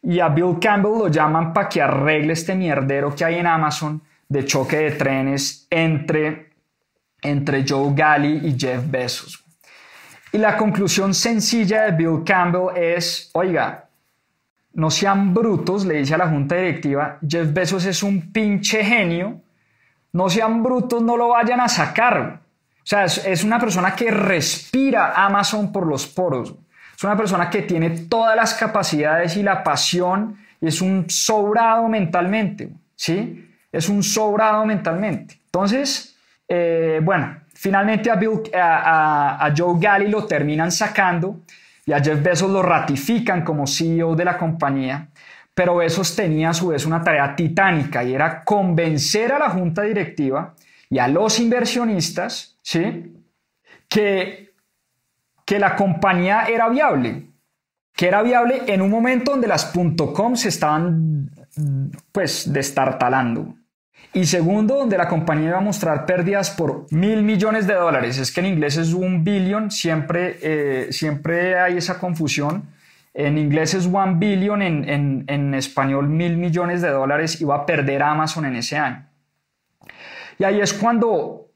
Y a Bill Campbell lo llaman para que arregle este mierdero que hay en Amazon de choque de trenes entre, entre Joe Galley y Jeff Bezos. Y la conclusión sencilla de Bill Campbell es, oiga, no sean brutos, le dice a la junta directiva, Jeff Bezos es un pinche genio, no sean brutos, no lo vayan a sacar. O sea, es, una persona que respira Amazon por los poros. Es una persona que tiene todas las capacidades y la pasión y es un sobrado mentalmente, ¿sí? es un sobrado mentalmente. Entonces, eh, bueno, finalmente a, a, Joe Galley lo terminan sacando y a Jeff Bezos lo ratifican como CEO de la compañía, pero Bezos tenía a su vez una tarea titánica y era convencer a la junta directiva y a los inversionistas, ¿sí? Que, que la compañía era viable, que era viable en un momento donde las .com se estaban pues destartalando. Y segundo, donde la compañía iba a mostrar pérdidas por mil millones de dólares. Es que en inglés es un billion, siempre, eh, siempre hay esa confusión. En inglés es one billion, en, en, en español mil millones de dólares iba a perder Amazon en ese año. Y ahí es cuando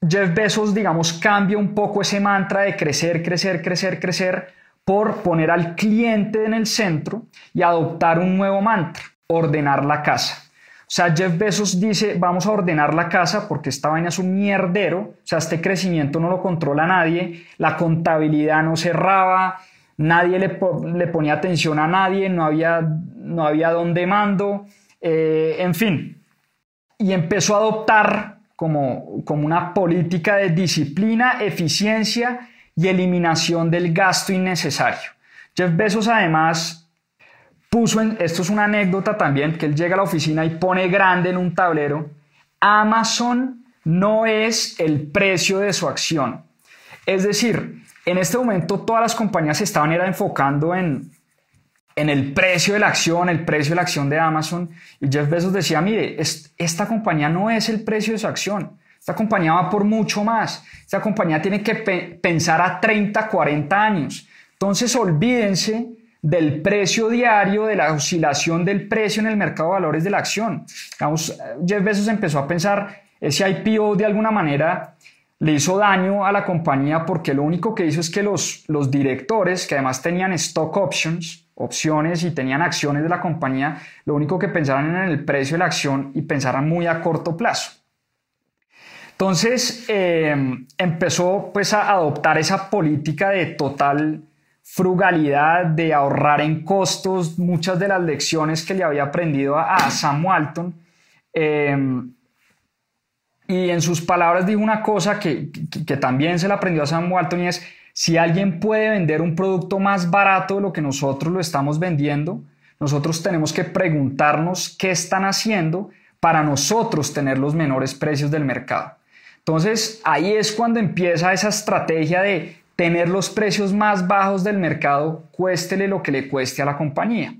Jeff Bezos, digamos, cambia un poco ese mantra de crecer, crecer, crecer, crecer por poner al cliente en el centro y adoptar un nuevo mantra, ordenar la casa. O sea, Jeff Bezos dice, vamos a ordenar la casa porque esta vaina es un mierdero, o sea, este crecimiento no lo controla nadie, la contabilidad no cerraba, nadie le, le ponía atención a nadie, no había, no había dónde mando, eh, en fin. Y empezó a adoptar como, como una política de disciplina, eficiencia y eliminación del gasto innecesario. Jeff Bezos además puso, en, esto es una anécdota también, que él llega a la oficina y pone grande en un tablero, Amazon no es el precio de su acción. Es decir, en este momento todas las compañías estaban era enfocando en, en el precio de la acción, el precio de la acción de Amazon. Y Jeff Bezos decía, mire, esta compañía no es el precio de su acción. Esta compañía va por mucho más. Esta compañía tiene que pensar a 30, 40 años. Entonces, olvídense del precio diario, de la oscilación del precio en el mercado de valores de la acción. Jeff Bezos empezó a pensar, ese IPO de alguna manera le hizo daño a la compañía porque lo único que hizo es que los, los directores, que además tenían stock options, opciones y tenían acciones de la compañía, lo único que pensaran en el precio de la acción y pensaran muy a corto plazo. Entonces eh, empezó pues a adoptar esa política de total frugalidad, de ahorrar en costos, muchas de las lecciones que le había aprendido a, Sam Walton. Eh, y en sus palabras dijo una cosa que, que, también se la aprendió a Sam Walton y es, si alguien puede vender un producto más barato de lo que nosotros lo estamos vendiendo, nosotros tenemos que preguntarnos qué están haciendo para nosotros tener los menores precios del mercado. Entonces ahí es cuando empieza esa estrategia de tener los precios más bajos del mercado, cuéstele lo que le cueste a la compañía.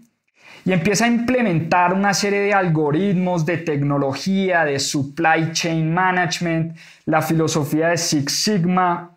Y empieza a implementar una serie de algoritmos, de tecnología, de supply chain management, la filosofía de Six Sigma,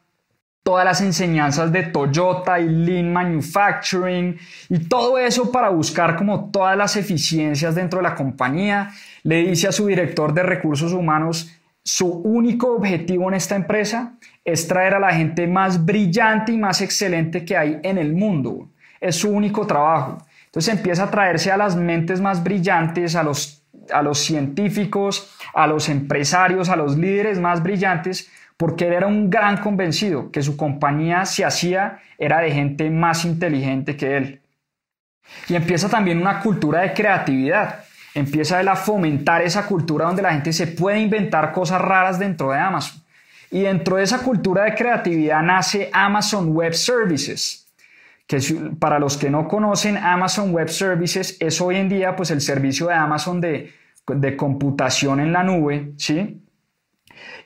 todas las enseñanzas de Toyota y Lean Manufacturing y todo eso para buscar como todas las eficiencias dentro de la compañía. Le dice a su director de recursos humanos, su único objetivo en esta empresa es traer a la gente más brillante y más excelente que hay en el mundo. Es su único trabajo. Entonces empieza a traerse a las mentes más brillantes, a los, a los científicos, a los empresarios, a los líderes más brillantes, porque él era un gran convencido que su compañía se hacía era de gente más inteligente que él. Y empieza también una cultura de creatividad empieza a fomentar esa cultura donde la gente se puede inventar cosas raras dentro de Amazon. Y dentro de esa cultura de creatividad nace Amazon Web Services, que para los que no conocen, Amazon Web Services es hoy en día pues el servicio de Amazon de, de computación en la nube, ¿sí?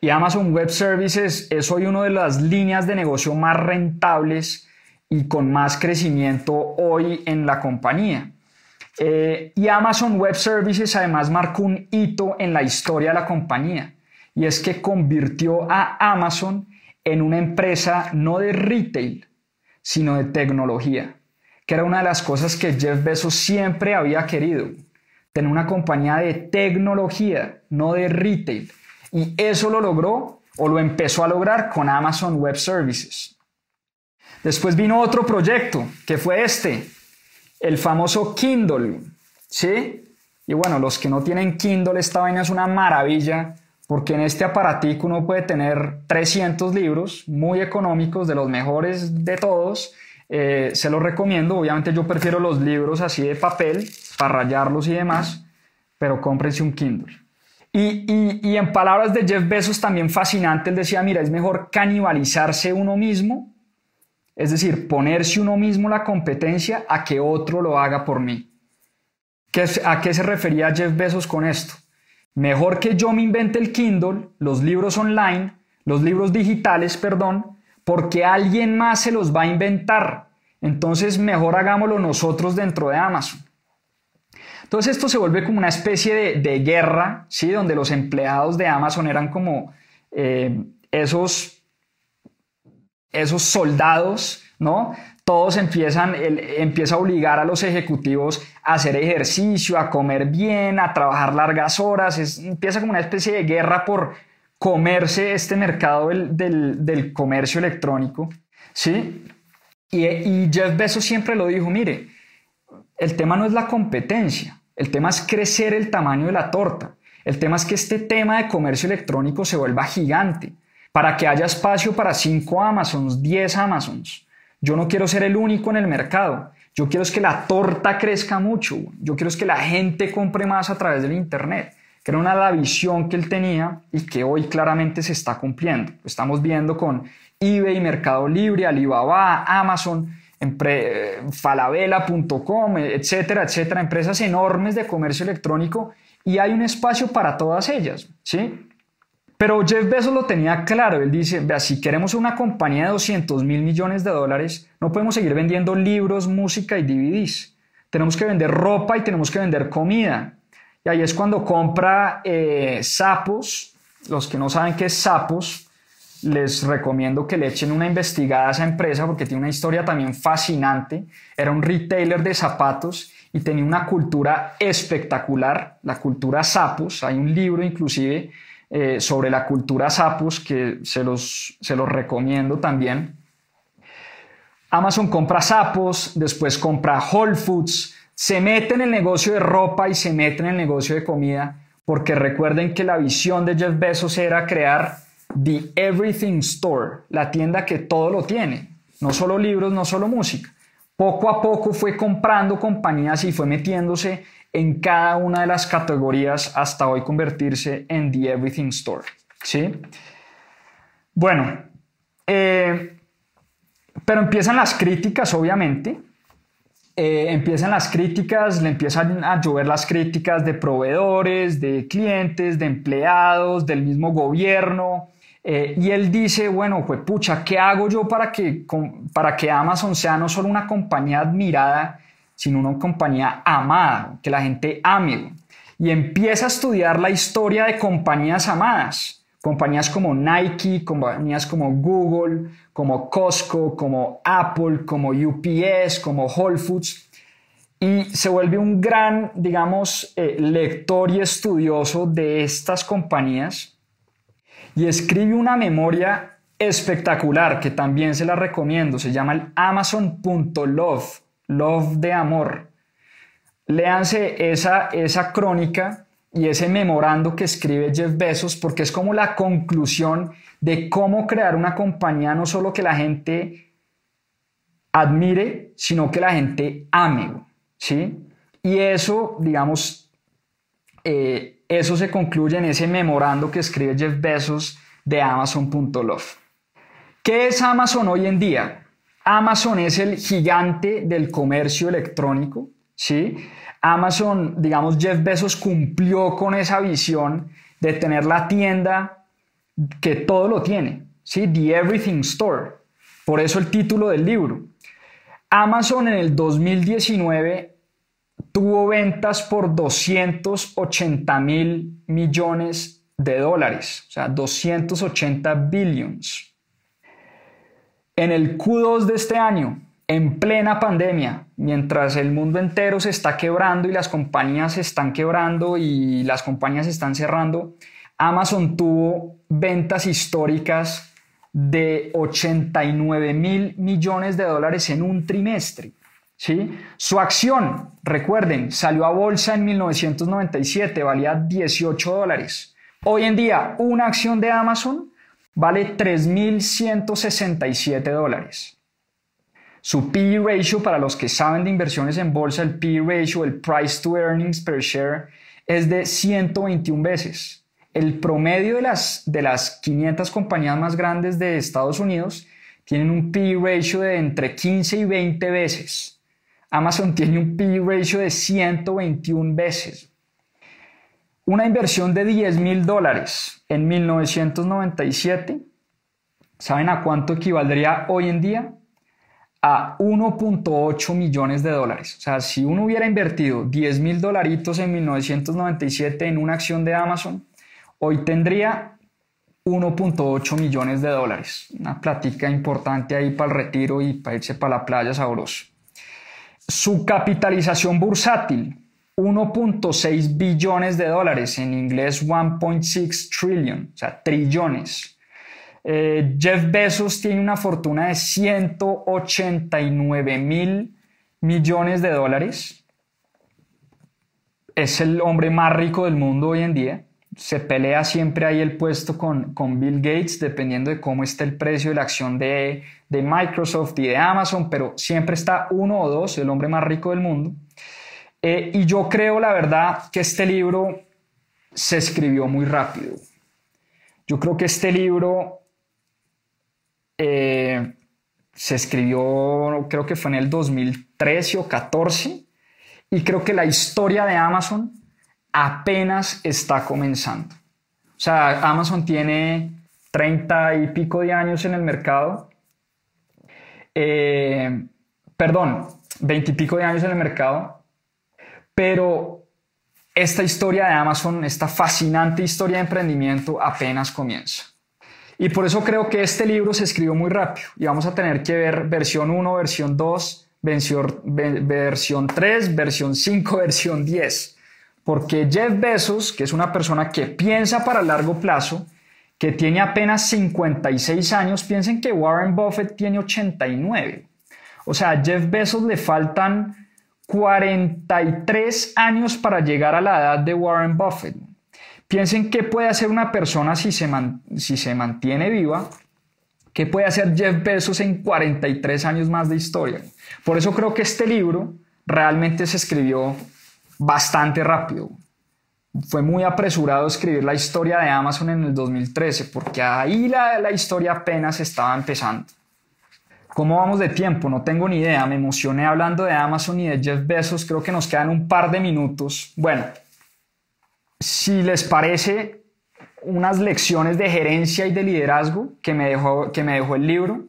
Y Amazon Web Services es hoy una de las líneas de negocio más rentables y con más crecimiento hoy en la compañía. Eh, y Amazon Web Services además marcó un hito en la historia de la compañía y es que convirtió a Amazon en una empresa no de retail, sino de tecnología, que era una de las cosas que Jeff Bezos siempre había querido, tener una compañía de tecnología, no de retail. Y eso lo logró o lo empezó a lograr con Amazon Web Services. Después vino otro proyecto, que fue este, el famoso Kindle, ¿sí? Y bueno, los que no tienen Kindle, esta vaina es una maravilla, porque en este aparatico uno puede tener 300 libros muy económicos, de los mejores de todos. Eh, se los recomiendo, obviamente yo prefiero los libros así de papel, para rayarlos y demás, pero cómprense un Kindle. Y, en palabras de Jeff Bezos también fascinante, él decía, mira, es mejor canibalizarse uno mismo es decir, ponerse uno mismo la competencia a que otro lo haga por mí. ¿A qué se refería Jeff Bezos con esto? Mejor que yo me invente el Kindle, los libros online, los libros digitales, perdón, porque alguien más se los va a inventar. Entonces mejor hagámoslo nosotros dentro de Amazon. Entonces esto se vuelve como una especie de, guerra, ¿sí? donde los empleados de Amazon eran como eh, esos esos soldados, ¿no? Todos empiezan, empieza a obligar a los ejecutivos a hacer ejercicio, a comer bien, a trabajar largas horas, es, empieza como una especie de guerra por comerse este mercado del, del, del comercio electrónico, ¿sí? Y, y Jeff Bezos siempre lo dijo, mire, el tema no es la competencia, el tema es crecer el tamaño de la torta. El tema es que este tema de comercio electrónico se vuelva gigante para que haya espacio para 5 Amazons, 10 Amazons. Yo no quiero ser el único en el mercado. Yo quiero es que la torta crezca mucho. Yo quiero es que la gente compre más a través del Internet. Que era una la visión que él tenía y que hoy claramente se está cumpliendo. Lo estamos viendo con eBay, Mercado Libre, Alibaba, Amazon, falabella.com, etcétera, etcétera. Empresas enormes de comercio electrónico y hay un espacio para todas ellas. ¿sí? Pero Jeff Bezos lo tenía claro, él dice, vea, si queremos una compañía de 200 mil millones de dólares, no podemos seguir vendiendo libros, música y DVDs. Tenemos que vender ropa y tenemos que vender comida. Y ahí es cuando compra eh, sapos. Los que no saben qué es sapos, les recomiendo que le echen una investigada a esa empresa porque tiene una historia también fascinante. Era un retailer de zapatos y tenía una cultura espectacular, la cultura sapos. Hay un libro inclusive eh, sobre la cultura sapos que se los, se los recomiendo también. Amazon compra sapos, después compra Whole Foods, se mete en el negocio de ropa y se mete en el negocio de comida, porque recuerden que la visión de Jeff Bezos era crear The Everything Store, la tienda que todo lo tiene, no solo libros, no solo música. Poco a poco fue comprando compañías y fue metiéndose en cada una de las categorías hasta hoy convertirse en The Everything Store. ¿sí? Bueno, eh, pero empiezan las críticas, obviamente. Eh, empiezan las críticas, le empiezan a llover las críticas de proveedores, de clientes, de empleados, del mismo gobierno. Eh, y él dice, bueno, pues pucha, ¿qué hago yo para que, para que Amazon sea no solo una compañía admirada, sino una compañía amada, que la gente ame. Y empieza a estudiar la historia de compañías amadas, compañías como Nike, compañías como Google, como Costco, como Apple, como UPS, como Whole Foods. Y se vuelve un gran, digamos, eh, lector y estudioso de estas compañías y escribe una memoria espectacular que también se la recomiendo. Se llama el Amazon.love Love de amor. Léanse esa, esa crónica y ese memorando que escribe Jeff Bezos porque es como la conclusión de cómo crear una compañía no solo que la gente admire, sino que la gente ame. ¿sí? Y eso, digamos, eh, eso se concluye en ese memorando que escribe Jeff Bezos de Amazon.love. ¿Qué es Amazon hoy en día? Amazon es el gigante del comercio electrónico, ¿sí? Amazon, digamos, Jeff Bezos cumplió con esa visión de tener la tienda que todo lo tiene, ¿sí? The Everything Store. Por eso el título del libro. Amazon en el 2019 tuvo ventas por 280 mil millones de dólares, o sea, 280 billions. En el Q2 de este año, en plena pandemia, mientras el mundo entero se está quebrando y las compañías se están quebrando y las compañías se están cerrando, Amazon tuvo ventas históricas de 89 mil millones de dólares en un trimestre. Su acción, recuerden, salió a bolsa en 1997, valía 18 dólares. Hoy en día, una acción de Amazon vale 3.167 dólares. Su PE ratio, para los que saben de inversiones en bolsa, el PE ratio, el price to earnings per share, es de 121 veces. El promedio de las, de las 500 compañías más grandes de Estados Unidos tienen un PE ratio de entre 15 y 20 veces. Amazon tiene un PE ratio de 121 veces. Una inversión de 10 mil dólares en 1997, ¿saben a cuánto equivaldría hoy en día? A 1.8 millones de dólares. O sea, si uno hubiera invertido 10 mil dolaritos en 1997 en una acción de Amazon, hoy tendría 1.8 millones de dólares. Una plática importante ahí para el retiro y para irse para la playa sabroso. Su capitalización bursátil 1.6 billones de dólares, en inglés 1.6 trillion, o sea, trillones. Eh, Jeff Bezos tiene una fortuna de 189 mil millones de dólares. Es el hombre más rico del mundo hoy en día. Se pelea siempre ahí el puesto con, con Bill Gates, dependiendo de cómo esté el precio de la acción de, de Microsoft y de Amazon, pero siempre está uno o dos, el hombre más rico del mundo. Eh, y yo creo, la verdad, que este libro se escribió muy rápido. Yo creo que este libro eh, se escribió, creo que fue en el 2013 o 14, y creo que la historia de Amazon apenas está comenzando. O sea, Amazon tiene 30 y pico de años en el mercado. Eh, perdón, 20 y pico de años en el mercado. Pero esta historia de Amazon, esta fascinante historia de emprendimiento apenas comienza. Y por eso creo que este libro se escribió muy rápido y vamos a tener que ver versión 1, versión 2, versión, 3, versión 5, versión 10. Porque Jeff Bezos, que es una persona que piensa para largo plazo, que tiene apenas 56 años, piensen que Warren Buffett tiene 89. O sea, a Jeff Bezos le faltan 43 años para llegar a la edad de Warren Buffett. Piensen qué puede hacer una persona si se, si se mantiene viva, qué puede hacer Jeff Bezos en 43 años más de historia. Por eso creo que este libro realmente se escribió bastante rápido. Fue muy apresurado escribir la historia de Amazon en el 2013, porque ahí la, la historia apenas estaba empezando. ¿Cómo vamos de tiempo? No tengo ni idea. Me emocioné hablando de Amazon y de Jeff Bezos. Creo que nos quedan un par de minutos. Bueno, si les parece, unas lecciones de gerencia y de liderazgo que me dejó, que me dejó el libro.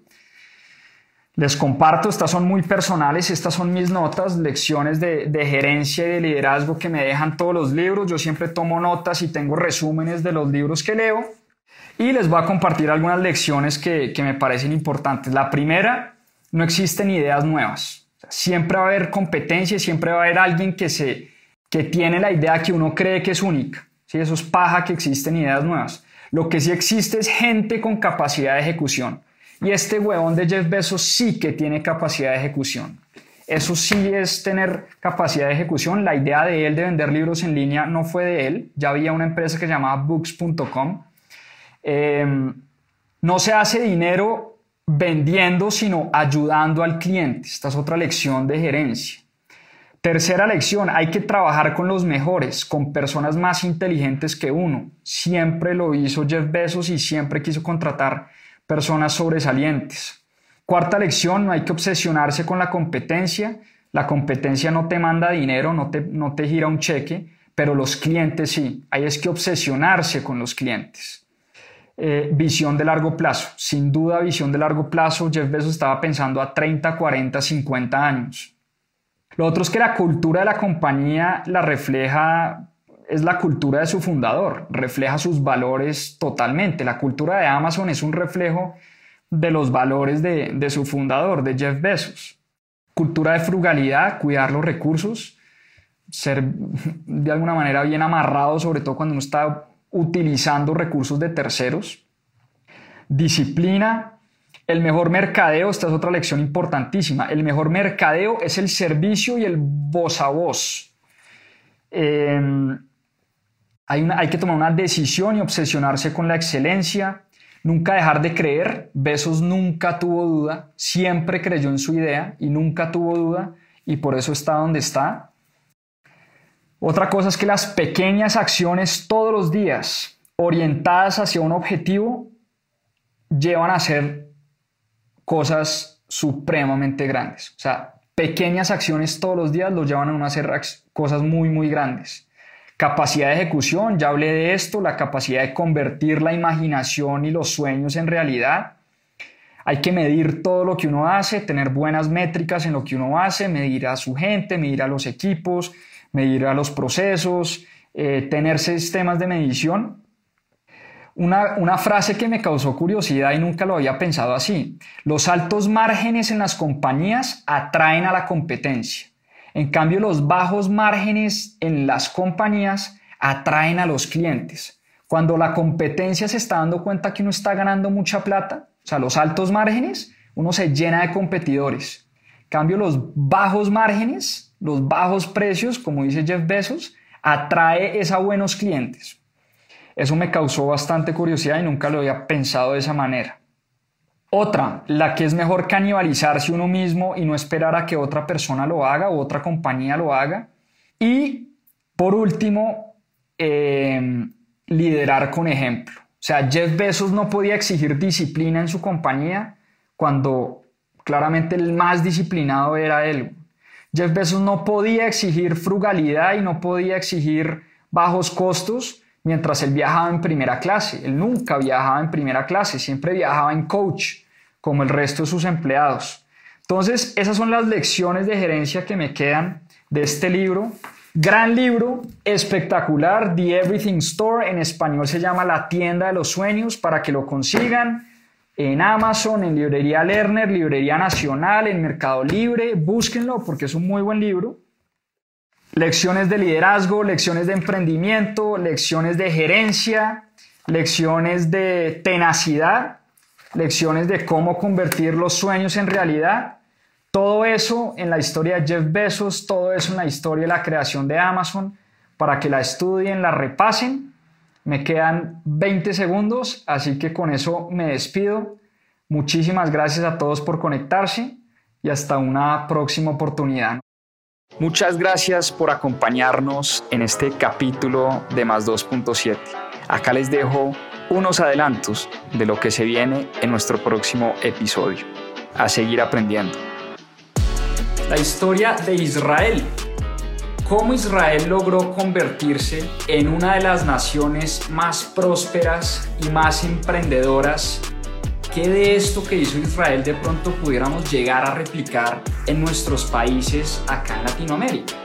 Les comparto, estas son muy personales, estas son mis notas, lecciones de, gerencia y de liderazgo que me dejan todos los libros. Yo siempre tomo notas y tengo resúmenes de los libros que leo. Y les voy a compartir algunas lecciones que, que me parecen importantes. La primera, no existen ideas nuevas. Siempre va a haber competencia, siempre va a haber alguien que se, que tiene la idea que uno cree que es única. ¿sí? Eso es paja que existen ideas nuevas. Lo que sí existe es gente con capacidad de ejecución. Y este huevón de Jeff Bezos sí que tiene capacidad de ejecución. Eso sí es tener capacidad de ejecución. La idea de él de vender libros en línea no fue de él. Ya había una empresa que se llamaba books.com. Em, no se hace dinero vendiendo, sino ayudando al cliente. Esta es otra lección de gerencia. Tercera lección, hay que trabajar con los mejores, con personas más inteligentes que uno. Siempre lo hizo Jeff Bezos y siempre quiso contratar personas sobresalientes. Cuarta lección, no hay que obsesionarse con la competencia. La competencia no te manda dinero, no te, no te gira un cheque, pero los clientes sí. Hay es que obsesionarse con los clientes. Eh, visión de largo plazo. Sin duda, visión de largo plazo. Jeff Bezos estaba pensando a 30, 40, 50 años. Lo otro es que la cultura de la compañía la refleja, es la cultura de su fundador, refleja sus valores totalmente. La cultura de Amazon es un reflejo de los valores de, de su fundador, de Jeff Bezos. Cultura de frugalidad, cuidar los recursos, ser de alguna manera bien amarrado, sobre todo cuando uno está utilizando recursos de terceros. Disciplina, el mejor mercadeo, esta es otra lección importantísima, el mejor mercadeo es el servicio y el voz a voz. Em, hay, que tomar una decisión y obsesionarse con la excelencia, nunca dejar de creer. Besos nunca tuvo duda, siempre creyó en su idea y nunca tuvo duda y por eso está donde está. Otra cosa es que las pequeñas acciones todos los días orientadas hacia un objetivo llevan a ser cosas supremamente grandes. O sea, pequeñas acciones todos los días los llevan a uno a hacer cosas muy, muy grandes. Capacidad de ejecución, ya hablé de esto, la capacidad de convertir la imaginación y los sueños en realidad. Hay que medir todo lo que uno hace, tener buenas métricas en lo que uno hace, medir a su gente, medir a los equipos, medir a los procesos, eh, tener sistemas de medición una, frase que me causó curiosidad y nunca lo había pensado así. Los altos márgenes en las compañías atraen a la competencia. En cambio, los bajos márgenes en las compañías atraen a los clientes. Cuando la competencia se está dando cuenta que uno está ganando mucha plata, o sea, los altos márgenes, uno se llena de competidores. En cambio, los bajos márgenes, los bajos precios, como dice Jeff Bezos, atrae es a buenos clientes. Eso me causó bastante curiosidad y nunca lo había pensado de esa manera. Otra, la que es mejor canibalizarse uno mismo y no esperar a que otra persona lo haga o otra compañía lo haga. Y por último, em, liderar con ejemplo. O sea, Jeff Bezos no podía exigir disciplina en su compañía cuando claramente el más disciplinado era él. Jeff Bezos no podía exigir frugalidad y no podía exigir bajos costos mientras él viajaba en primera clase. Él nunca viajaba en primera clase, siempre viajaba en coach, como el resto de sus empleados. Entonces, esas son las lecciones de gerencia que me quedan de este libro. Gran libro, espectacular, The Everything Store, en español se llama La tienda de los sueños, para que lo consigan en Amazon, en Librería Lerner, Librería Nacional, en Mercado Libre, búsquenlo porque es un muy buen libro. Lecciones de liderazgo, lecciones de emprendimiento, lecciones de gerencia, lecciones de tenacidad, lecciones de cómo convertir los sueños en realidad. Todo eso en la historia de Jeff Bezos, todo eso en la historia de la creación de Amazon, para que la estudien, la repasen me quedan 20 segundos, así que con eso me despido. Muchísimas gracias a todos por conectarse y hasta una próxima oportunidad. Muchas gracias por acompañarnos en este capítulo de Más 2.7. Acá les dejo unos adelantos de lo que se viene en nuestro próximo episodio. A seguir aprendiendo. La historia de Israel cómo Israel logró convertirse en una de las naciones más prósperas y más emprendedoras. ¿Qué de esto que hizo Israel de pronto pudiéramos llegar a replicar en nuestros países acá en Latinoamérica?